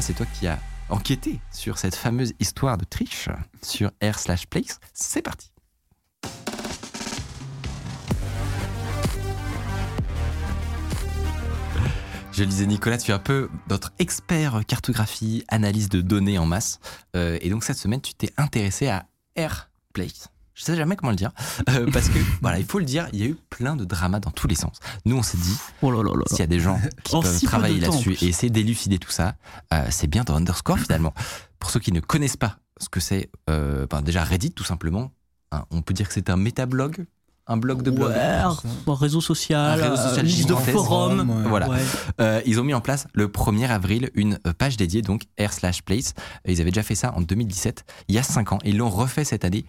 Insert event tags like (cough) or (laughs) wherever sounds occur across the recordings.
C'est toi qui as enquêté sur cette fameuse histoire de triche sur R slash Place. C'est parti. Je disais, Nicolas, tu es un peu notre expert cartographie, analyse de données en masse. Euh, et donc, cette semaine, tu t'es intéressé à AirPlace. Je sais jamais comment le dire. euh, parce que, (laughs) voilà, il faut le dire, il y a eu plein de dramas dans tous les sens. Nous, on s'est dit, Oh là là là. s'il y a des gens (laughs) qui En peuvent si travailler là-dessus et essayer d'élucider tout ça, euh, c'est bien dans Underscore finalement. Pour ceux qui ne connaissent pas ce que c'est, euh, ben, déjà Reddit tout simplement, hein, on peut dire que c'est un métablog, un blog de blog. Ouais, bon, réseau social, Un réseau social euh, liste de. Ouais. Voilà. Ouais. Euh, ils ont mis en place le 1er avril une page dédiée, donc r slash place. Ils avaient déjà fait ça en 2017, il y a 5 ans, et ils l'ont refait cette année.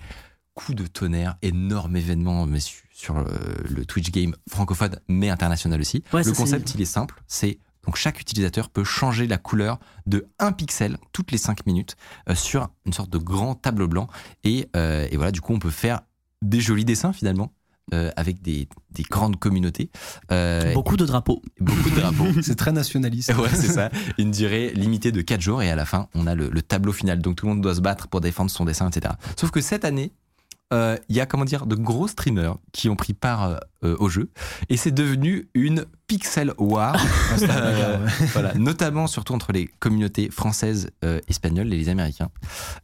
Coup de tonnerre, énorme événement mais su- sur euh, le Twitch game francophone, mais international aussi. Ouais, le concept, il est simple, c'est donc chaque utilisateur peut changer la couleur de 1 pixel toutes les 5 minutes euh, sur une sorte de grand tableau blanc. Et, euh, et voilà, du coup, on peut faire des jolis dessins finalement. euh, avec des, des grandes communautés. Euh, Beaucoup de drapeaux. beaucoup de drapeaux. (laughs) C'est très nationaliste. Ouais, c'est ça. Une durée limitée de 4 jours et à la fin, on a le, le tableau final. Donc tout le monde doit se battre pour défendre son dessin, etc. Sauf que cette année, euh, il y a comment dire de gros streamers qui ont pris part euh, euh, au jeu et c'est devenu une pixel war. (laughs) Euh, voilà, notamment surtout entre les communautés françaises, euh, espagnoles et les américains.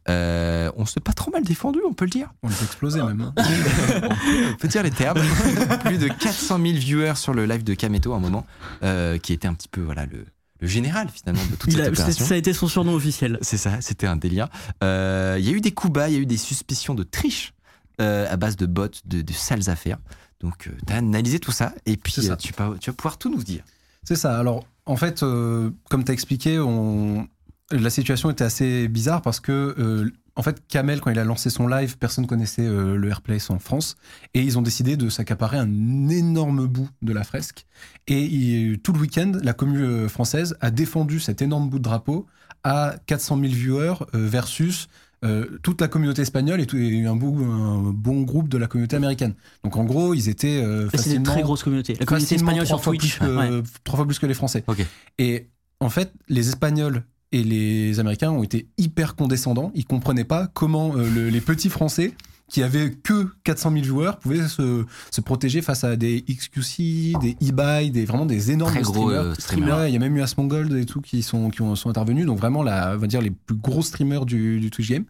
Euh, on s'est pas trop mal défendu, on peut le dire. On les a explosés même. hein. (laughs) on peut dire les termes. (laughs) Plus de 400 000 viewers sur le live de Kameto à un moment, euh, qui était un petit peu voilà le, le général finalement de toute Il cette a- c'est- opération. ça a été son surnom officiel. C'est ça, c'était un délire. Euh, Il y a eu des coups bas, il y a eu des suspicions de triche euh, à base de bots, de, de sales affaires. Donc, tu as analysé tout ça et puis ça. euh, tu, vas- tu vas pouvoir tout nous dire. C'est ça. Alors, en fait, euh, comme tu as expliqué, on... la situation était assez bizarre parce que, euh, en fait, Kamel, quand il a lancé son live, personne connaissait euh, le Airplace en France. Et ils ont décidé de s'accaparer un énorme bout de la fresque. Et il- tout le week-end, la commune euh, française a défendu cet énorme bout de drapeau à 400 000 viewers euh, versus euh, toute la communauté espagnole et, tout, et un, bon, un bon groupe de la communauté américaine. Donc, en gros, ils étaient euh, Et C'est une facilement très grosse communauté. La communauté facilement espagnole sur Twitch. plus que- ouais. trois fois plus que les Français. Et en fait, les Espagnols et les Américains ont été hyper condescendants. Ils comprenaient pas comment euh, le- les petits Français qui avaient que 400 000 joueurs pouvaient se, se protéger face à des XQC, des eBay, des vraiment des énormes Très gros streamers. euh, streamer. Il y a même eu Asmongold et tout qui sont, qui ont, sont intervenus. Donc vraiment, la, on va dire les plus gros streamers du, du Twitch game.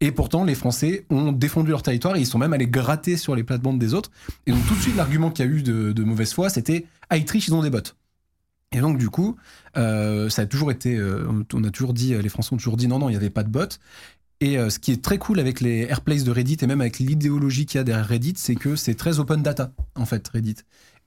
Et pourtant, les Français ont défendu leur territoire et ils sont même allés gratter sur les plates-bandes des autres. Et donc tout de suite, l'argument qu'il y a eu de, de mauvaise foi, c'était ah ils trichent, ils ont des bots. Et donc du coup, euh, ça a toujours été, euh, on a toujours dit, les Français ont toujours dit non non, il n'y avait pas de bots. Et euh, ce qui est très cool avec les airplays de Reddit et même avec l'idéologie qu'il y a derrière Reddit, c'est que c'est très open data en fait Reddit.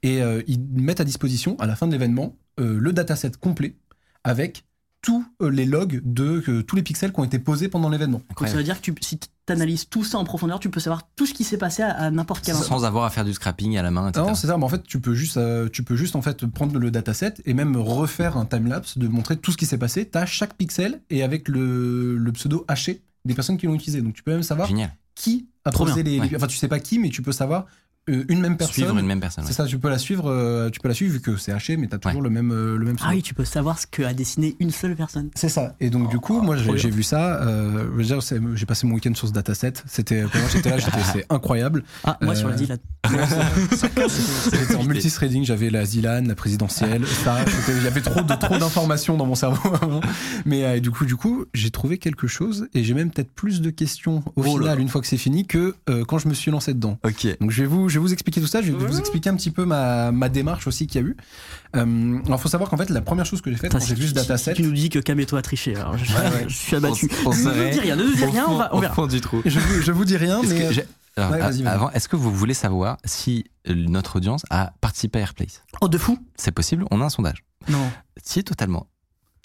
Et euh, ils mettent à disposition à la fin de l'événement euh, le dataset complet avec tous les logs de euh, tous les pixels qui ont été posés pendant l'événement. Donc ça veut dire que tu, si tu analyses tout ça en profondeur, tu peux savoir tout ce qui s'est passé à, à n'importe quel instant. Sans avoir à faire du scrapping à la main, etc. Non, c'est ça. Mais en fait, tu peux juste, euh, tu peux juste en fait prendre le dataset et même refaire un timelapse de montrer tout ce qui s'est passé. T'as chaque pixel et avec le, le pseudo haché des personnes qui l'ont utilisé. Donc tu peux même savoir Génial. qui a Trop posé les, bien, les- ouais. Enfin, tu sais pas qui, mais tu peux savoir une même personne. Suivre une même personne. C'est ouais. ça. Tu peux la suivre. euh, tu peux la suivre vu que c'est haché, mais t'as toujours Ouais. le même, euh, le même. Ah oui, tu peux savoir ce que a dessiné une seule personne. C'est ça. Et donc, du coup, moi, j'ai vu ça. euh, je veux dire, c'est- j'ai passé mon week-end sur ce dataset. C'était, quand moi, j'étais là, j'étais, (laughs) c'est incroyable. Ah, moi Euh, (laughs) sur le deal. C'était en multithreading, j'avais la Zilan, la présidentielle, ça, c'était- il y avait trop de trop d'informations dans mon cerveau. (laughs) Mais euh, du coup, du coup, j'ai trouvé quelque chose et j'ai même peut-être plus de questions au Oh final là. une fois que c'est fini que euh, quand je me suis lancé dedans. Ok. Donc je vais vous, je vais vous expliquer tout ça. Je vais vous expliquer un petit peu ma, ma démarche aussi qu'il y a eu. Euh, alors faut savoir qu'en fait la première chose que j'ai faite quand j'ai vu ce dataset, Tu nous dis que Kameto a triché, alors je, Ouais, ouais. (laughs) je suis abattu. On- on ne nous serait dis rien, ne nous dis rien, on fond- va, on verra. du trou. je, vous- je vous dis rien, mais que euh, Alors, Ouais, a- vas-y, vas-y. avant, est-ce que vous voulez savoir si notre audience a participé à Airplace? Oh, de fou C'est possible, on a un sondage. Non. Si, totalement.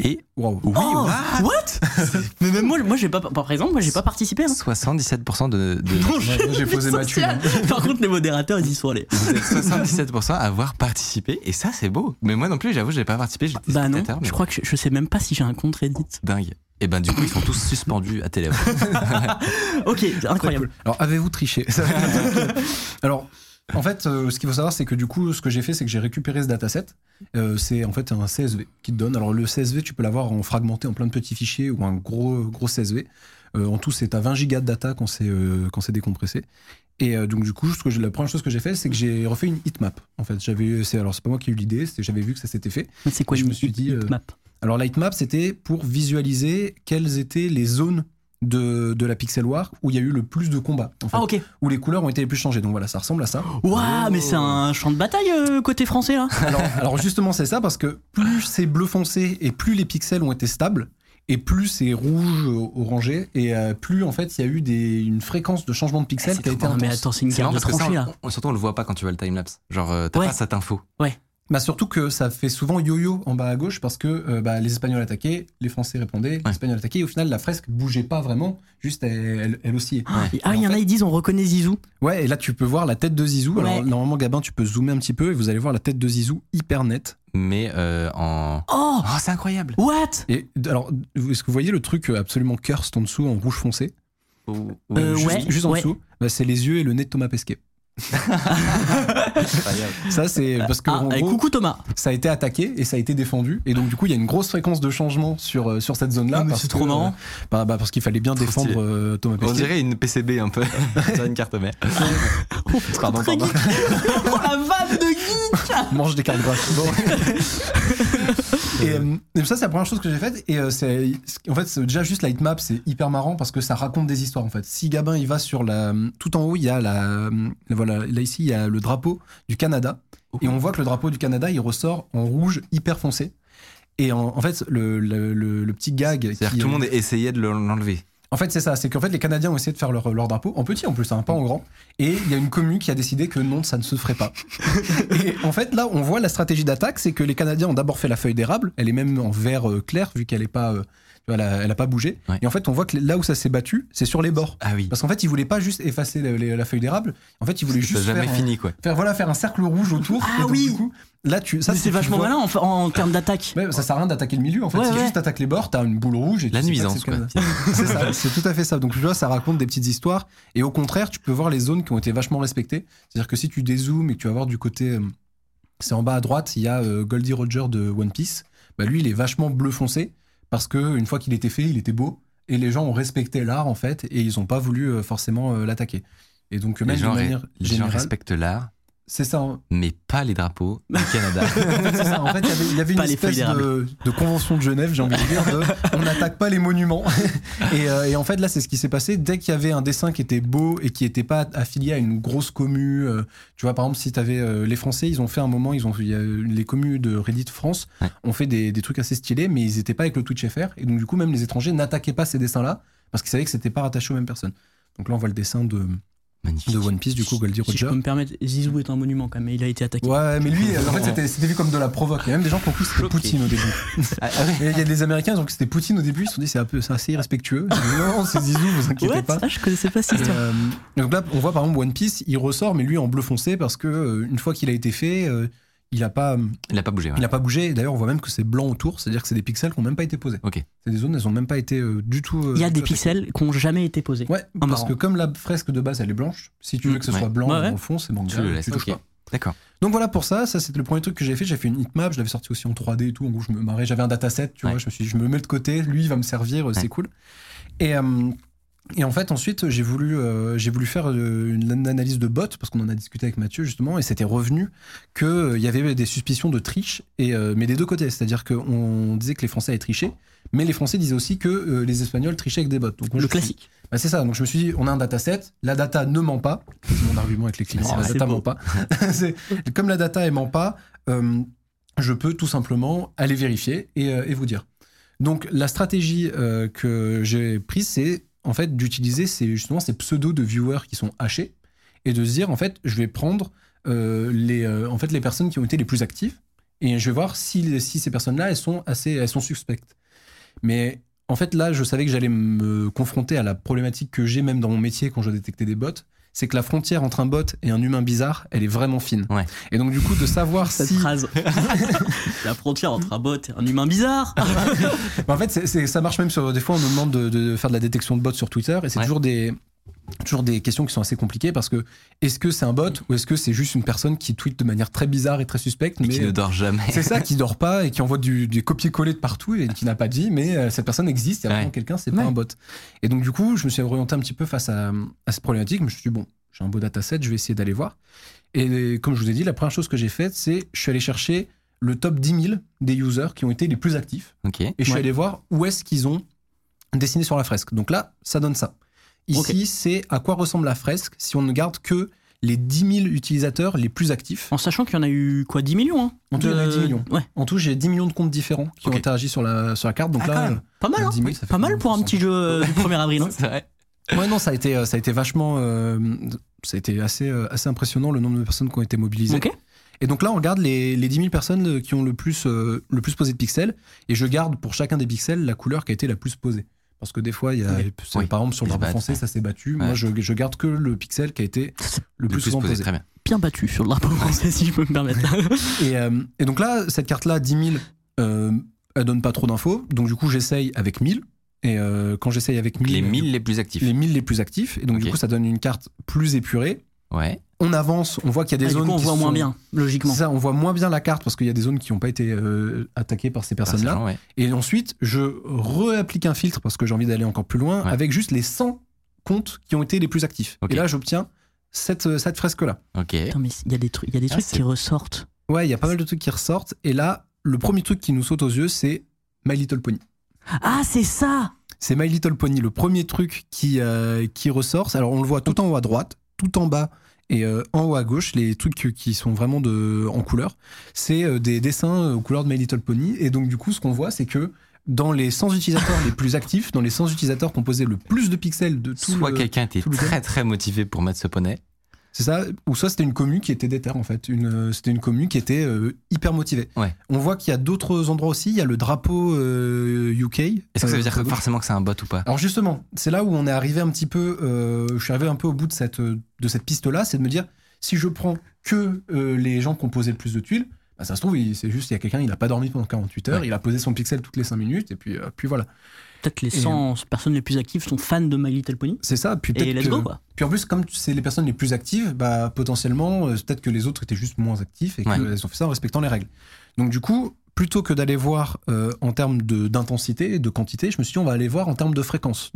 Et oui, oh, what? what? (laughs) Mais même moi, moi j'ai pas, par exemple, moi j'ai pas participé. Hein. 77% de, de Ouais, j'ai posé ma thune, hein. Par contre, les modérateurs, ils y sont allés. vous êtes 77% à avoir participé et ça c'est beau. Mais moi non plus, j'avoue, j'ai pas participé. Bah non, je crois que je, je sais même pas si j'ai un compte Reddit. dingue. Et ben du coup, ils sont tous suspendus à télé. (laughs) Ok, incroyable. Alors, avez-vous triché? (laughs) Alors, en fait, euh, ce qu'il faut savoir, c'est que du coup, ce que j'ai fait, c'est que j'ai récupéré ce dataset. Euh, c'est en fait un CSV qui te donne. Alors, le CSV, tu peux l'avoir en fragmenté en plein de petits fichiers ou un gros, gros CSV. Euh, en tout, c'est à 20 gigas de data quand c'est quand c'est décompressé. Et donc, du coup, ce que la première chose que j'ai fait, c'est que j'ai refait une heatmap. En fait, j'avais, c'est alors c'est pas moi qui ai eu l'idée, c'est j'avais vu que ça s'était fait. Mais C'est quoi Je une me suis dit, euh, map Alors, la heatmap, c'était pour visualiser quelles étaient les zones de, de la Pixel War où il y a eu le plus de combats. En fait Ah ok. où les couleurs ont été les plus changées. Donc voilà, ça ressemble à ça. Waouh, mais c'est un champ de bataille euh, côté français là. (laughs) Alors, alors justement, c'est ça parce que plus c'est bleu foncé et plus les pixels ont été stables. Et plus c'est rouge euh, orangé et euh, plus en fait il y a eu des, une fréquence de changement de pixels qui a été Ah, mais intense. attends, c'est une guerre de tranchées là. on- surtout on le voit pas quand tu vois le timelapse. Genre, euh, t'as Ouais. pas cette info. Bah surtout que ça fait souvent yo-yo en bas à gauche parce que euh, bah, les Espagnols attaquaient, les Français répondaient, les Espagnols attaquaient et au final la fresque bougeait pas vraiment, juste elle, elle, oscillait. Ah, Et il y en en a, ils disent on reconnaît Zizou. Ouais, et là tu peux voir la tête de Zizou. Ouais. Alors normalement Gabin tu peux zoomer un petit peu et vous allez voir la tête de Zizou hyper nette. Mais euh, en. Oh, Oh, c'est incroyable. what? Et alors est-ce que vous voyez le truc absolument cursed en dessous en rouge foncé? Euh, juste, ouais, juste en ouais. dessous, bah, c'est les yeux et le nez de Thomas Pesquet. (laughs) Ça, c'est parce que Ah, en gros, coucou Thomas. ça a été attaqué et ça a été défendu. Et donc, du coup, il y a une grosse fréquence de changement sur, euh, sur cette zone-là. Ah, mais parce c'est trop marrant. euh, bah, bah, parce qu'il fallait bien Trop défendre euh, Thomas On Pesquet. dirait une PCB un peu. (laughs) Une carte mère. pardon, Très pardon. geek. oh (laughs) la vanne de geek mange des cartes graphiques. Et, euh, et ça, c'est la première chose que j'ai faite. Et euh, c'est, en fait, déjà juste la heatmap, c'est hyper marrant parce que ça raconte des histoires. En fait, si Gabin il va sur la, tout en haut, il y a la, voilà, là ici, il y a le drapeau du Canada. Et on voit que le drapeau du Canada, il ressort en rouge hyper foncé. Et en, en fait, le, le, le- le petit gag. C'est-à-dire que tout le monde essayait de le- l'enlever. En fait, c'est ça. C'est qu'en fait, les Canadiens ont essayé de faire leur, leur drapeau en petit en plus, hein, pas en grand. Et il y a une commune qui a décidé que non, ça ne se ferait pas. (laughs) et en fait, là, on voit la stratégie d'attaque, c'est que les Canadiens ont d'abord fait la feuille d'érable. Elle est même en vert euh, clair vu qu'elle est pas, euh, elle, a, elle a pas bougé. Ouais. Et en fait, on voit que là où ça s'est battu, c'est sur les bords. Ah oui. Parce qu'en fait, ils voulaient pas juste effacer la, la- la feuille d'érable. En fait, ils voulaient juste jamais faire, un- fini quoi. faire voilà, faire un cercle rouge autour. Ah donc, oui. du coup, là, tu, ça C'est tu vachement vois- malin en, en (laughs) termes d'attaque. Ouais, ça sert à rien d'attaquer le milieu en fait. Ouais, si ouais. juste t'attaques les bords, t'as une boule rouge et tu La nuisance, (laughs) c'est ça, c'est tout à fait ça. Donc tu vois, ça raconte des petites histoires et au contraire, tu peux voir les zones qui ont été vachement respectées. C'est-à-dire que si tu dézoomes et que tu vas voir du côté, euh, c'est en bas à droite, il y a euh, Goldie Roger de One Piece. Bah lui, il est vachement bleu foncé parce que une fois qu'il était fait, il était beau et les gens ont respecté l'art en fait et ils ont pas voulu euh, forcément euh, l'attaquer. Et donc Les même gens, de manière les gens respectent l'art, c'est ça. hein. mais pas les drapeaux du (laughs) Canada. Ça. En fait, il y avait- il y avait une espèce de, de convention de Genève, j'ai envie de dire, de (laughs) on n'attaque pas les monuments. (laughs) et, euh, et en fait, là, c'est ce qui s'est passé. Dès qu'il y avait un dessin qui était beau et qui n'était pas affilié à une grosse commu, euh, tu vois, par exemple, si tu avais les Français, ils ont fait un moment, ils ont, il y a les communes de Reddit France Ouais. ont fait des, des trucs assez stylés, mais ils n'étaient pas avec le Twitch FR. Et donc, du coup, même les étrangers n'attaquaient pas ces dessins-là parce qu'ils savaient que c'était pas rattaché aux mêmes personnes. Donc là, on voit le dessin de, Magnifique. de One Piece, du coup, Goldie Si je Roger. peux me permettre, Zizou est un monument quand même, mais il a été attaqué. Ouais, mais lui, en fait, c'était- c'était vu comme de la provoque. Il y a même des gens qui cru que c'était. Poutine au début. (laughs) Ah, ah ouais. Il y a des Américains, ils ont cru que c'était Poutine au début, ils se sont dit c'est un peu assez irrespectueux. Dit, non, c'est Zizou, vous inquiétez What pas. Ah, je connaissais pas cette Et, histoire. euh, donc là, on voit par exemple One Piece, il ressort, mais lui en bleu foncé parce que euh, une fois qu'il a été fait, euh, il a pas, Il a pas bougé. ouais. il a pas bougé. D'ailleurs, on voit même que c'est blanc autour, c'est-à-dire que c'est des pixels qui n'ont même pas été posés. Ok. C'est des zones, elles ont même pas été euh, du tout. euh, Il y a des pixels qui n'ont jamais été posés. Ouais, parce marrant. que comme la fresque de base elle est blanche, si tu veux que ce Ouais. soit blanc Ouais, ouais. dans le fond, c'est manga, Tu le laisses. touches ok. pas. D'accord. Donc voilà pour ça, ça c'était le premier truc que j'ai fait. J'ai fait une heatmap, je l'avais sorti aussi en 3D et tout. En gros, je me marrais, j'avais un dataset, tu Ouais. vois. Je me suis dit, je me mets de côté, lui il va me servir, c'est Ouais. cool. Et, euh, et en fait, ensuite, j'ai voulu, euh, j'ai voulu faire euh, une, une analyse de bot parce qu'on en a discuté avec Mathieu justement, et c'était revenu qu'il y avait des suspicions de triche, et, euh, mais des deux côtés. C'est-à-dire qu'on disait que les Français avaient triché, mais les Français disaient aussi que euh, les Espagnols trichaient avec des bots. Donc, Le suis- classique. bah, c'est ça, donc je me suis dit, on a un dataset, la data ne ment pas. C'est mon argument avec les clients, Ah, la data beau. ment pas. (laughs) Comme la data elle ment pas, euh, je peux tout simplement aller vérifier et, euh, et vous dire. Donc la stratégie euh, que j'ai prise, c'est en fait d'utiliser ces, justement ces pseudos de viewers qui sont hachés. et de se dire en fait, je vais prendre euh, les, euh, en fait, les personnes qui ont été les plus actives et je vais voir si, ces personnes-là, elles sont assez, suspectes. Mais en fait, là, je savais que j'allais me confronter à la problématique que j'ai même dans mon métier quand je détectais des bots. C'est que la frontière entre un bot et un humain bizarre, elle est vraiment fine. Ouais. Et donc, du coup, de savoir (laughs) Cette si. phrase. (laughs) La frontière entre un bot et un humain bizarre. (laughs) En fait, c'est- c'est- ça marche même sur. Des fois, on nous demande de, de faire de la détection de bots sur Twitter et c'est Ouais. toujours des. Toujours des questions qui sont assez compliquées parce que est-ce que c'est un bot ou est-ce que c'est juste une personne qui tweet de manière très bizarre et très suspecte Et qui ne dort jamais. C'est ça, qui dort pas et qui envoie du, des copier-coller de partout et qui n'a pas dit, mais euh, cette personne existe, il y a Ouais. vraiment quelqu'un, c'est pas Ouais. un bot. Et donc, du coup, je me suis orienté un petit peu face à, à cette problématique. Je me suis dit, bon, j'ai un beau dataset, je vais essayer d'aller voir. Et comme je vous ai dit, la première chose que j'ai faite, c'est je suis allé chercher le top 10 000 des users qui ont été les plus actifs et je suis Ouais. allé voir où est-ce qu'ils ont dessiné sur la fresque. Donc là, ça donne ça. Ici, c'est à quoi ressemble la fresque si on ne garde que les 10 000 utilisateurs les plus actifs? En sachant qu'il y en a eu quoi 10 millions hein? En tout, il y en a De- 10 millions. Ouais. En tout, j'ai 10 millions de comptes différents qui ont interagi sur la, sur la carte. Donc Ah, quand là, même. Pas mal, hein 10 000, ça fait Pas mal pour un 20%. petit jeu euh, du 1er (laughs) avril. hein. Vrai. Ouais, non, ça a été, euh, ça a été vachement. euh, ça a été assez, euh, assez impressionnant le nombre de personnes qui ont été mobilisées. Et donc là, on regarde les, les 10 000 personnes euh, qui ont le plus, euh, le plus posé de pixels. Et je garde pour chacun des pixels la couleur qui a été la plus posée. Parce que des fois, il y a, Oui. par exemple, sur le drapeau français, ouais. ça s'est battu. Moi, Ouais. je, je garde que le pixel qui a été le plus, souvent posé. Très bien. Bien battu sur le drapeau français, si je peux me permettre. Et, euh, et donc là, cette carte-là, 10 000, euh, elle donne pas trop d'infos. Donc du coup, j'essaye avec 1000. Et euh, quand j'essaye avec 1000, Les 1000 les plus actifs. les 1000 les plus actifs. Et donc du Ok. coup, ça donne une carte plus épurée. Ouais. On avance, on voit qu'il y a des Ah, du zones coup, on qui voit sont- moins bien, logiquement. C'est ça, on voit moins bien la carte parce qu'il y a des zones qui n'ont pas été euh, attaquées par ces personnes-là. Ouais. Et ensuite, je réapplique un filtre parce que j'ai envie d'aller encore plus loin Ouais. avec juste les 100 comptes qui ont été les plus actifs. Et là, j'obtiens cette, euh, cette fresque-là. Ok. Mais il y a des trucs, il y a des Ah, trucs qui ressortent. Ouais, il y a pas mal de trucs qui ressortent. Et là, le premier truc qui nous saute aux yeux, c'est My Little Pony. Ah, c'est ça C'est My Little Pony, le premier truc qui, euh, qui ressort. Alors, on le voit tout en haut à droite, tout en bas et euh, en haut à gauche, les trucs qui sont vraiment de, en couleur. C'est euh, des dessins euh, aux couleurs de My Little Pony. Et donc, du coup, ce qu'on voit, c'est que dans les 100 utilisateurs (laughs) les plus actifs, dans les 100 utilisateurs qui ont posé le plus de pixels de tout Soit quelqu'un était très très motivé pour mettre ce poney. C'est ça, ou soit c'était une commu qui était déter en fait. Une, euh, c'était une commu qui était euh, hyper motivée. Ouais. On voit qu'il y a d'autres endroits aussi. Il y a le drapeau euh, UK. Est-ce que ça veut Euh, dire gauche. forcément que c'est un bot ou pas? Alors justement, c'est là où on est arrivé un petit peu. euh, je suis arrivé un peu au bout de cette euh, de cette piste là, c'est de me dire si je prends que euh, les gens qui ont posé le plus de tuiles, bah, ça se trouve il- c'est juste il y a quelqu'un il a pas dormi pendant 48 heures, Ouais. il a posé son pixel toutes les 5 minutes et puis euh, puis voilà. Peut-être les Et, 100 personnes les plus actives sont fans de My Little Pony. C'est ça. Puis Et peut-être let's que- go, quoi. Puis en plus, comme c'est les personnes les plus actives, bah, potentiellement, euh, peut-être que les autres étaient juste moins actifs et Ouais. qu'elles ont fait ça en respectant les règles. Donc du coup, plutôt que d'aller voir euh, en termes d'intensité, de, quantité, je me suis dit, on va aller voir en termes de fréquence.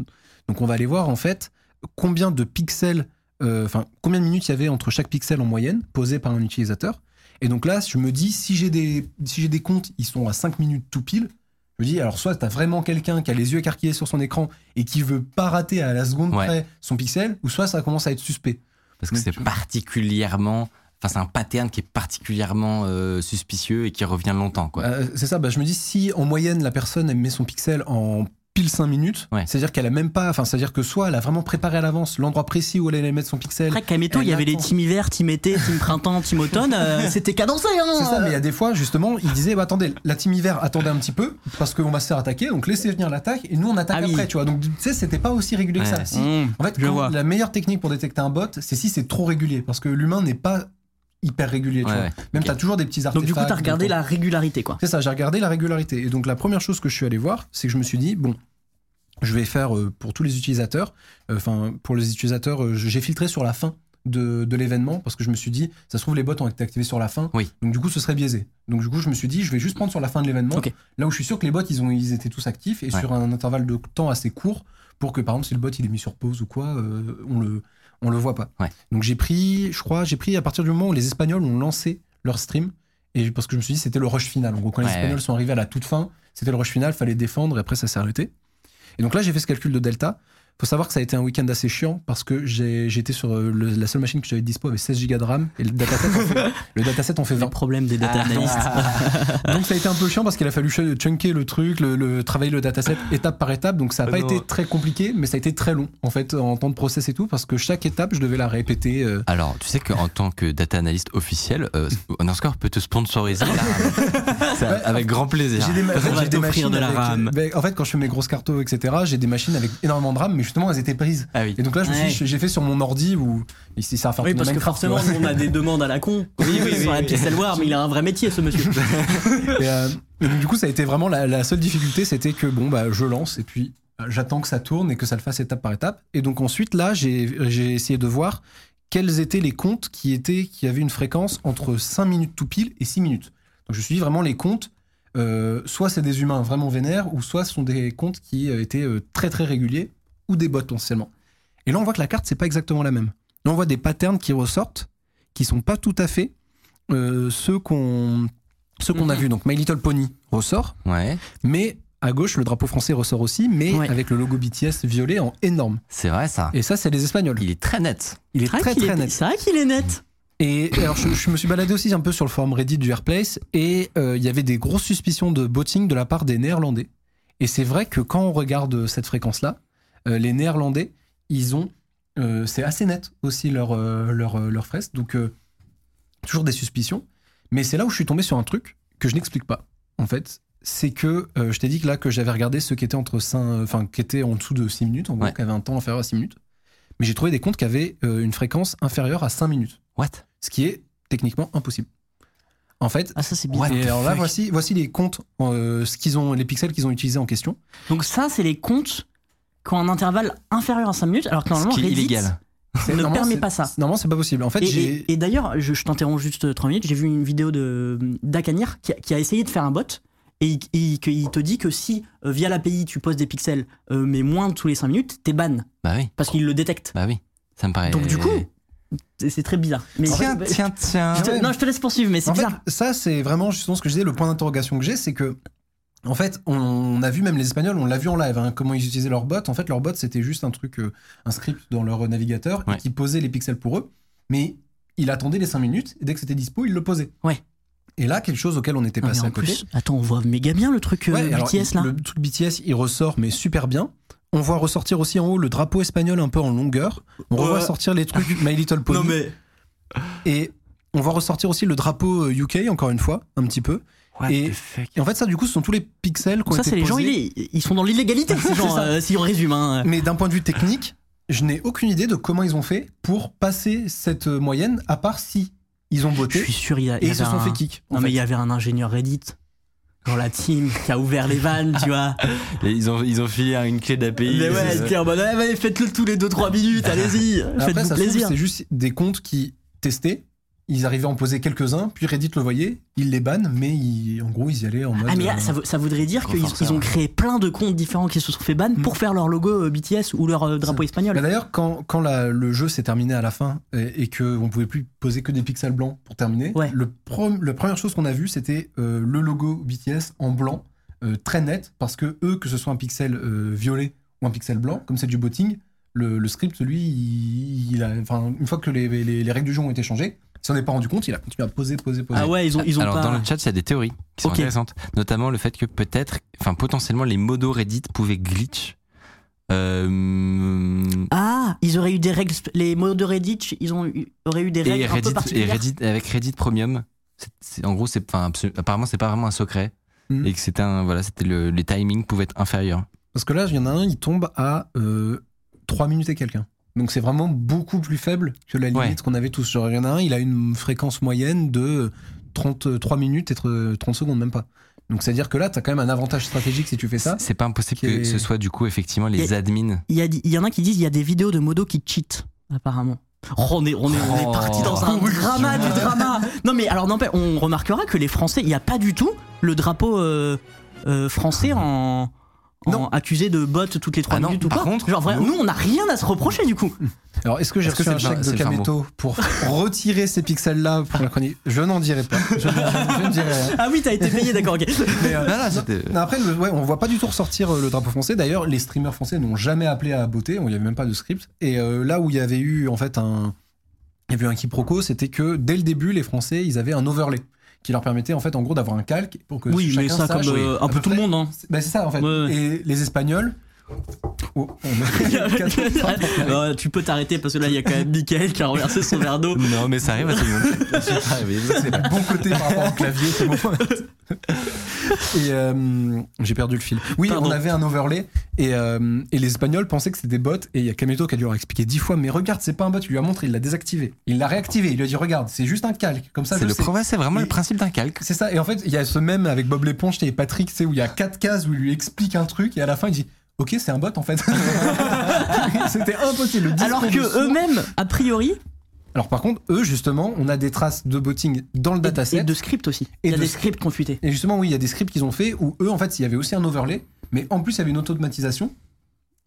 Donc on va aller voir en fait combien de pixels, euh, enfin combien de minutes il y avait entre chaque pixel en moyenne posé par un utilisateur. Et donc là, je me dis, si j'ai des, si j'ai des comptes, ils sont à 5 minutes tout pile. Me dis, alors soit t'as vraiment quelqu'un qui a les yeux écarquillés sur son écran et qui veut pas rater à la seconde Ouais. près son pixel, ou soit ça commence à être suspect. Parce que c'est particulièrement. Enfin, c'est un pattern qui est particulièrement euh, suspicieux et qui revient longtemps, quoi. Euh, c'est ça, bah, je me dis, si en moyenne la personne elle met son pixel en pile 5 minutes, Ouais. c'est-à-dire qu'elle a même pas, enfin, c'est-à-dire que soit elle a vraiment préparé à l'avance l'endroit précis où elle allait mettre son pixel. Après, Kameto, il y avait les team hiver, team été, team printemps, team automne. euh, (laughs) C'était cadencé, hein C'est ça, mais il y a des fois, justement, il disait, bah, attendez, la team hiver attendait un petit peu, parce qu'on va se faire attaquer, donc laissez venir l'attaque, et nous on attaque Ah oui. après, tu vois. Donc, tu sais, c'était pas aussi régulier que ça. Si- Mmh, En fait, je quand- vois. la meilleure technique pour détecter un bot, c'est si c'est trop régulier, parce que l'humain n'est pas hyper régulier, tu vois. ouais. Même t'as toujours des petits artefacts. Donc, du coup, t'as regardé la régularité, quoi. C'est ça, j'ai regardé la régularité. Et donc la première chose que je suis allé voir, c'est que je me suis dit, bon, je vais faire euh, pour tous les utilisateurs, euh, enfin pour les utilisateurs, euh, j'ai filtré sur la fin de, de l'événement parce que je me suis dit, ça se trouve les bots ont été activés sur la fin, Oui. donc du coup ce serait biaisé. Donc du coup je me suis dit, je vais juste prendre sur la fin de l'événement, là où je suis sûr que les bots ils, ont, ils étaient tous actifs et Ouais. sur un intervalle de temps assez court pour que par exemple si le bot il est mis sur pause ou quoi, euh, on le on le voit pas. Ouais. Donc j'ai pris, je crois, j'ai pris à partir du moment où les Espagnols ont lancé leur stream et parce que je me suis dit c'était le rush final. En gros, quand les Espagnols ouais. sont arrivés à la toute fin, c'était le rush final, fallait défendre et après ça s'est arrêté. Et donc là, j'ai fait ce calcul de delta. Faut savoir que ça a été un week-end assez chiant parce que j'étais sur euh, le- la seule machine que j'avais dispo avec 16 Go de RAM et le dataset en fait, (laughs) le dataset en fait Le 20. problème des data analysts. Donc ça a été un peu chiant parce qu'il a fallu ch- chunker le truc, le, le- travailler le dataset étape par étape. Donc ça n'a Ah pas non. été très compliqué, mais ça a été très long en fait en temps de process et tout parce que chaque étape je devais la répéter. euh, Alors, tu sais qu'en tant que data analyst officiel, euh, (laughs) Underscore peut te sponsoriser là, Ça, avec grand plaisir. J'ai des, ma- des machines de la avec- RAM. ben, en fait, quand je fais mes grosses cartos, etc., j'ai des machines avec énormément de RAM, mais justement, elles étaient prises. Ah oui. Et donc là, je me suis Ouais. dit, j'ai fait sur mon ordi où ici ça va faire Oui, parce que Minecraft, forcément, nous, on a des (laughs) demandes à la con. Oui, oui, sur la oui. Pixel War, mais il a un vrai métier, ce monsieur. (laughs) Et, euh, et donc, du coup, ça a été vraiment la, la seule difficulté, c'était que bon, bah, je lance et puis euh, j'attends que ça tourne et que ça le fasse étape par étape. Et donc ensuite, là, j'ai j'ai essayé de voir quels étaient les comptes qui étaient qui avaient une fréquence entre 5 minutes tout pile et 6 minutes. Donc je suis vraiment les comptes. euh, soit c'est des humains vraiment vénères, ou soit ce sont des comptes qui étaient euh, très très réguliers, ou des bots potentiellement. Et là, on voit que la carte, c'est pas exactement la même. Là, on voit des patterns qui ressortent, qui sont pas tout à fait euh, ceux qu'on ceux qu'on a Mhm. vus. Donc, My Little Pony ressort, Ouais, mais à gauche, le drapeau français ressort aussi, mais Ouais. avec le logo BTS violet en énorme. c'est vrai ça. Et ça, c'est les Espagnols. Il est très net. Il est très très est- net. C'est vrai qu'il est net. Et alors, je, je me suis baladé aussi un peu sur le forum Reddit du Airplace et euh, il y avait des grosses suspicions de botting de la part des Néerlandais. Et c'est vrai que quand on regarde cette fréquence-là, les Néerlandais, ils ont. euh, c'est assez net aussi leur, euh, leur, euh, leur fresque. Donc, euh, toujours des suspicions. Mais c'est là où je suis tombé sur un truc que je n'explique pas, en fait. C'est que euh, je t'ai dit que là, que j'avais regardé ceux qui étaient, entre cinq- enfin, qui étaient en dessous de 6 minutes, en gros, Ouais. qui avaient un temps inférieur à 6 minutes. Mais j'ai trouvé des comptes qui avaient euh, une fréquence inférieure à 5 minutes What? Ce qui est techniquement impossible. En fait, Ah, ça, c'est bizarre. et alors là, voici, voici les comptes, euh, ce qu'ils ont, les pixels qu'ils ont utilisés en question. Donc, ça, c'est les comptes qui ont un intervalle inférieur à 5 minutes, alors que normalement, Reddit illégal. ne permet pas ça. Normalement, c'est pas possible. En fait, Et, j'ai. et- et d'ailleurs, je, je t'interromps juste 3 minutes, j'ai vu une vidéo de d'Akanir qui, a- qui a essayé de faire un bot et il, te dit que si euh, via l'API tu poses des pixels euh, mais moins de tous les 5 minutes, t'es ban Bah oui, parce qu'il le détecte. bah oui. Ça me paraît. Donc du coup, c'est très bizarre. Mais tiens, je- tiens, tiens. je te- non, je te laisse poursuivre, mais c'est fait, bizarre. ça, c'est vraiment justement ce que je disais, le point d'interrogation que j'ai, c'est que. En fait, on a vu même les Espagnols, on l'a vu en live, hein, comment ils utilisaient leur bot. En fait, leur bot, c'était juste un truc, euh, un script dans leur navigateur Ouais. qui posait les pixels pour eux. Mais il attendait les 5 minutes et dès que c'était dispo, il le posait. Ouais. Et là, quelque chose auquel on était Ah, passé en à côté. plus, attends, on voit méga bien le truc euh, Ouais, alors, BTS là. Le truc BTS, il ressort, mais super bien. On voit ressortir aussi en haut le drapeau espagnol un peu en longueur. On revoit Ouais. sortir les trucs My Little Pony. (laughs) mais Et on voit ressortir aussi le drapeau euh, UK, encore une fois, un petit peu. What Et- the fuck? Et en fait, ça, du coup, ce sont tous les pixels qui ont ça c'est les gens, ils, ils sont dans l'illégalité, ces (laughs) C'est gens, ça. euh, si on résume. Hein. Mais d'un point de vue technique, je n'ai aucune idée de comment ils ont fait pour passer cette euh, moyenne, à part si ils ont Je botté suis sûr, il y a, il et y ils se sont un- fait kick. Non, mais il y avait un ingénieur Reddit dans la team qui a ouvert les vannes, tu vois. (laughs) Et Ils ont, ils ont filé une clé d'API. Mais ouais, c'est- il était en mode, ouais, faites-le tous les 2-3 minutes, (laughs) allez-y, faites-vous plaisir. c'est juste des comptes qui testaient. Ils arrivaient à en poser quelques-uns, puis Reddit le voyait, ils les bannent, mais ils- en gros, ils y allaient en mode. Ah mais là, euh, ça, vou- ça voudrait dire qu'ils ils ont créé plein de comptes différents qui se sont fait ban Mm. pour faire leur logo euh, BTS ou leur euh, drapeau espagnol. Bah D'ailleurs, quand, quand la- le jeu s'est terminé à la fin et, et que on pouvait plus poser que des pixels blancs pour terminer, Ouais. le la première chose qu'on a vu, c'était euh, le logo BTS en blanc, euh, très net, parce que eux, que ce soit un pixel euh, violet ou un pixel blanc, comme c'est du botting, le, le script, lui, il, il a, enfin, une fois que les, les- les règles du jeu ont été changées, s'en est pas rendu compte, il a continué à poser, poser, poser. Ah ouais, ils ont, ils ont Alors pas. dans le chat, il y a des théories qui sont intéressantes, notamment le fait que peut-être, enfin potentiellement les modos Reddit pouvaient glitch. Euh, Ah, ils auraient eu des règles. Les de Reddit, ils ont eu- auraient eu des règles et un peu et. Reddit avec Reddit Premium, en gros, c'est, apparemment, c'est pas vraiment un secret Mhm. et que c'était un, voilà, c'était le, les timings pouvaient être inférieurs. Parce que là, il y en a un, il tombe à euh, 3 minutes et quelqu'un. Donc c'est vraiment beaucoup plus faible que la limite Ouais. qu'on avait tous. Genre, il y en a un, il a une fréquence moyenne de 33 minutes et tr- 30 secondes, même pas. Donc c'est-à-dire que là, tu as quand même un avantage stratégique si tu fais ça. C'est, pas impossible que est- ce soit du coup effectivement les admins. Il y, a, il y en a qui disent il y a des vidéos de modos qui cheat, apparemment. Oh, on est, on est, on est Oh. parti dans un drama du drama. Non mais alors n'empêche, on remarquera que les Français, il n'y a pas du tout le drapeau euh, euh, français en Non. accusé de bot toutes les 3 Ah non, minutes ou par pas contre, Genre vraiment, nous- on n'a rien à se reprocher du coup. Alors, est-ce que j'ai que reçu un chèque de Kameto pour retirer ces pixels-là pour la chronique? Je n'en dirai pas. Je, je- je ne dirai rien. Ah oui, t'as été payé, d'accord, ok. (laughs) Mais, euh, Non, non, après, le- ouais, on voit pas du tout ressortir euh, le drapeau français. D'ailleurs, les streamers français n'ont jamais appelé à beauté. Il n'y avait même pas de script. Et euh, là où il y avait eu en fait un, il y avait eu un quiproquo, c'était que dès le début, les Français, ils avaient un overlay qui leur permettait en fait en gros d'avoir un calque pour que Oui, mais chacun ça sache, comme oui, euh, un peu peu tout le monde. Hein. C'est- bah, c'est ça en fait. Ouais, ouais. Et les Espagnols. Oh, Euh, (laughs) tu peux t'arrêter parce que là il y a quand même Michael qui a renversé son verre d'eau. Non, mais ça arrive à tout le monde. (laughs) C'est le bon côté par rapport au clavier, c'est bon. (laughs) (laughs) et euh, j'ai perdu le fil. Oui, Pardon. on avait un overlay et, euh, et les Espagnols pensaient que c'était des bots et il y a Kameto qui a dû leur expliquer dix fois mais regarde c'est pas un bot, il lui a montré, il l'a désactivé, il l'a réactivé, il lui a dit regarde c'est juste un calque comme ça C'est le ouais, c'est vraiment Et- le principe d'un calque. C'est ça et en fait il y a ce même avec Bob l'éponge et Patrick c'est où il y a quatre cases où il lui explique un truc et à la fin il dit ok c'est un bot en fait. (laughs) c'était impossible. Alors que eux-mêmes, a priori, Alors par contre eux justement on a des traces de botting dans le et, dataset. et de script aussi. Et il y a de des script. scripts qu'on fuité. Et justement, oui, il y a des scripts qu'ils ont fait où eux, en fait, il y avait aussi un overlay, mais en plus, il y avait une auto-automatisation.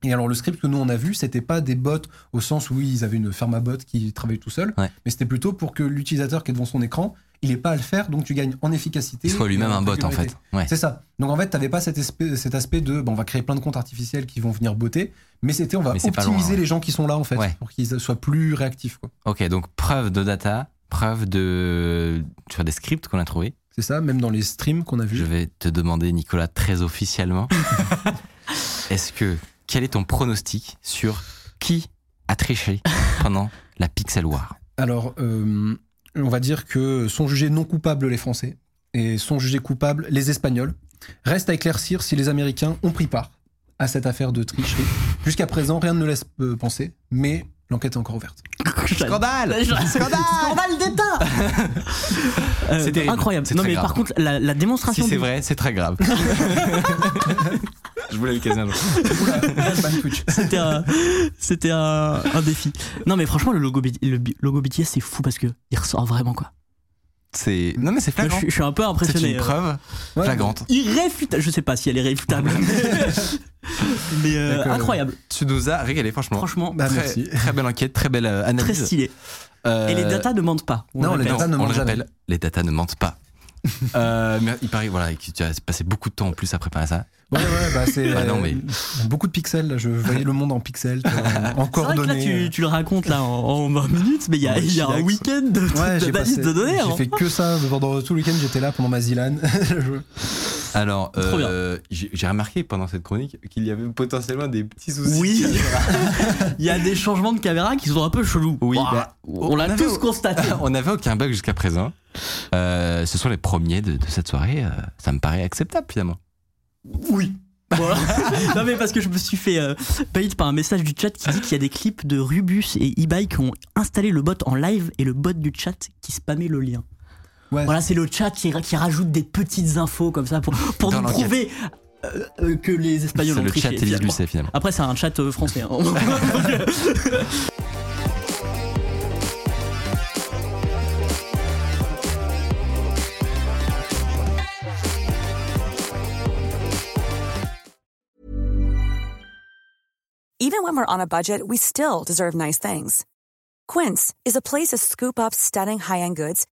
Et alors, le script que nous, on a vu, c'était pas des bots au sens où ils avaient une ferme à bot qui travaillait tout seul, Ouais. mais c'était plutôt pour que l'utilisateur qui est devant son écran, il n'ait pas à le faire, donc tu gagnes en efficacité. Il soit lui-même un bot en fait. Ouais. C'est ça. Donc en fait, t'avais pas cet aspect, cet aspect de, bon, on va créer plein de comptes artificiels qui vont venir botter, mais c'était, on va optimiser loin, ouais. les gens qui sont là, en fait, Ouais. pour qu'ils soient plus réactifs, quoi. Ok, donc preuve de data, preuve de tu vois, des scripts qu'on a trouvés. C'est ça, même dans les streams qu'on a vus. Je vais te demander, Nicolas, très officiellement, (laughs) est-ce que quel est ton pronostic sur qui a triché pendant la Pixel War? Alors, euh, on va dire que sont jugés non coupables les Français et sont jugés coupables les Espagnols. Reste à éclaircir si les Américains ont pris part à cette affaire de tricherie. Jusqu'à présent, rien ne le laisse euh, penser, mais l'enquête est encore ouverte. Scandale Scandale Scandale d'État (laughs) Euh, C'est terrible. Incroyable. C'est Non mais grave. par contre, la, la démonstration. Si c'est du- vrai, c'est très grave. (laughs) Je voulais le caser un jour. C'était un, c'était un, un défi. Non mais franchement, le logo, le logo BTS c'est fou parce que il ressort vraiment quoi. C'est non mais c'est je, flagrant. suis- je suis un peu C'est impressionné. une euh. preuve Ouais, flagrante. Irréfutable. Je sais pas si elle est réfutable. (laughs) mais euh, incroyable. Tu nous as régalé franchement. Franchement, Bah, très, merci. très belle enquête, très belle euh, très analyse. stylé. Euh, Et les datas ne mentent pas. on non, le les datas ne mentent jamais. rappelle, les datas ne mentent pas. Euh, mais il paraît voilà, que tu as passé beaucoup de temps en plus à préparer ça. Ouais, ouais, bah c'est (laughs) Bah non, mais- beaucoup de pixels. là. Je voyais le monde en pixels, en C'est vrai que là, coordonnées. tu, tu le racontes là en, en 20 minutes, mais il y a, Ouais, il y a un week-end de, Ouais, d'analyse passé- de données. J'ai hein. fait que ça pendant tout le week-end. J'étais là pendant ma Zilan. (laughs) Alors, euh, j'ai remarqué pendant cette chronique qu'il y avait potentiellement des petits soucis. Oui, (laughs) il y a des changements de caméra qui sont un peu chelous. Oui, bah, on l'a tous constaté. (laughs) On n'avait aucun bug jusqu'à présent. Euh, ce sont les premiers de, de cette soirée. euh, ça me paraît acceptable finalement. Oui. Voilà. (laughs) non mais parce que je me suis fait euh, bait par un message du chat qui dit qu'il y a des clips de Rubus et eBay qui ont installé le bot en live et le bot du chat qui spammait le lien. Ouais. Voilà, c'est le chat qui, qui rajoute des petites infos comme ça pour, pour Dans nous prouver euh, euh, que les Espagnols C'est ont le triché. chat. Lucet finalement. Après, c'est un chat euh, français. hein. (laughs) Even when we're on a budget, we still deserve nice things. Quince is a place to scoop up stunning high-end goods